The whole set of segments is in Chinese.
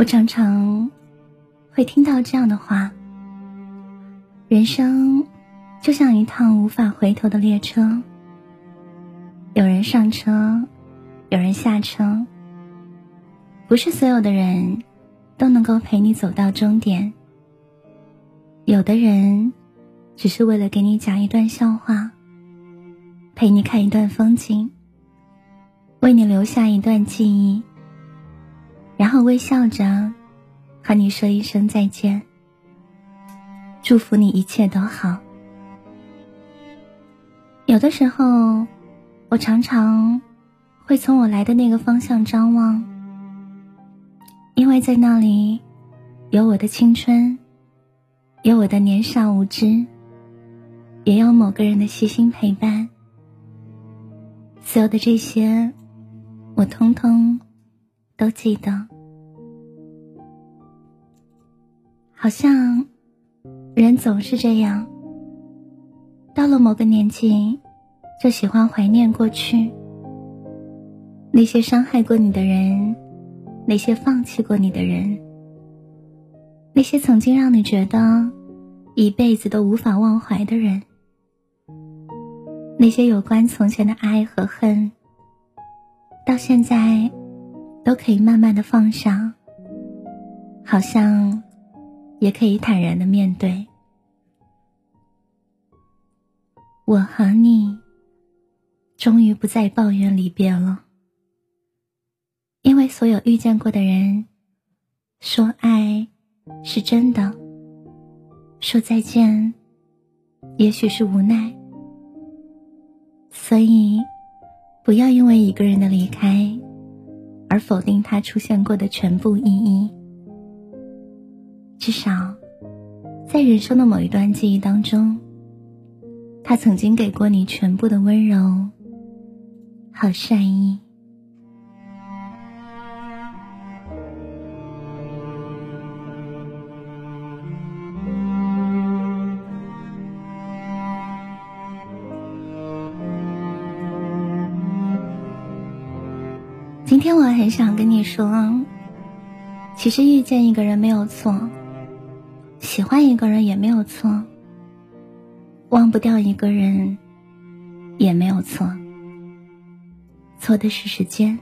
我常常会听到这样的话：人生就像一趟无法回头的列车，有人上车，有人下车。不是所有的人都能够陪你走到终点，有的人只是为了给你讲一段笑话，陪你看一段风景，为你留下一段记忆。然后微笑着和你说一声再见，祝福你一切都好。有的时候，我常常会从我来的那个方向张望，因为在那里有我的青春，有我的年少无知，也有某个人的细心陪伴。所有的这些，我通通。都记得，好像人总是这样，到了某个年纪，就喜欢怀念过去，那些伤害过你的人，那些放弃过你的人，那些曾经让你觉得一辈子都无法忘怀的人，那些有关从前的爱和恨，到现在。都可以慢慢的放下，好像也可以坦然的面对。我和你终于不再抱怨离别了，因为所有遇见过的人，说爱是真的，说再见也许是无奈，所以不要因为一个人的离开。而否定他出现过的全部意义。至少，在人生的某一段记忆当中，他曾经给过你全部的温柔和善意。今天我很想跟你说，其实遇见一个人没有错，喜欢一个人也没有错，忘不掉一个人也没有错，错的是时间，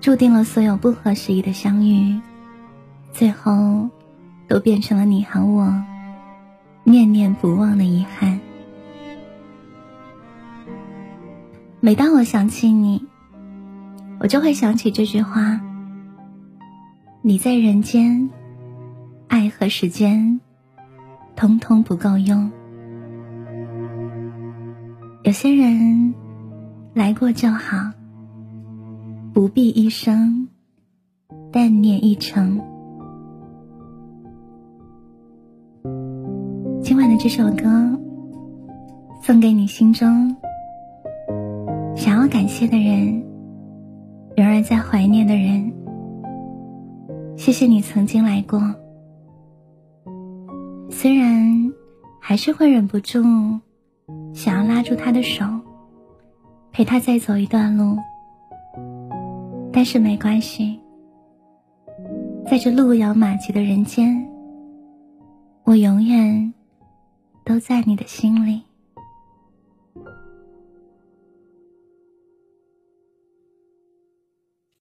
注定了所有不合时宜的相遇，最后都变成了你和我念念不忘的遗憾。每当我想起你。我就会想起这句话：“你在人间，爱和时间，通通不够用。有些人来过就好，不必一生但念一程。”今晚的这首歌，送给你心中想要感谢的人。仍然在怀念的人，谢谢你曾经来过。虽然还是会忍不住想要拉住他的手，陪他再走一段路，但是没关系，在这路遥马急的人间，我永远都在你的心里。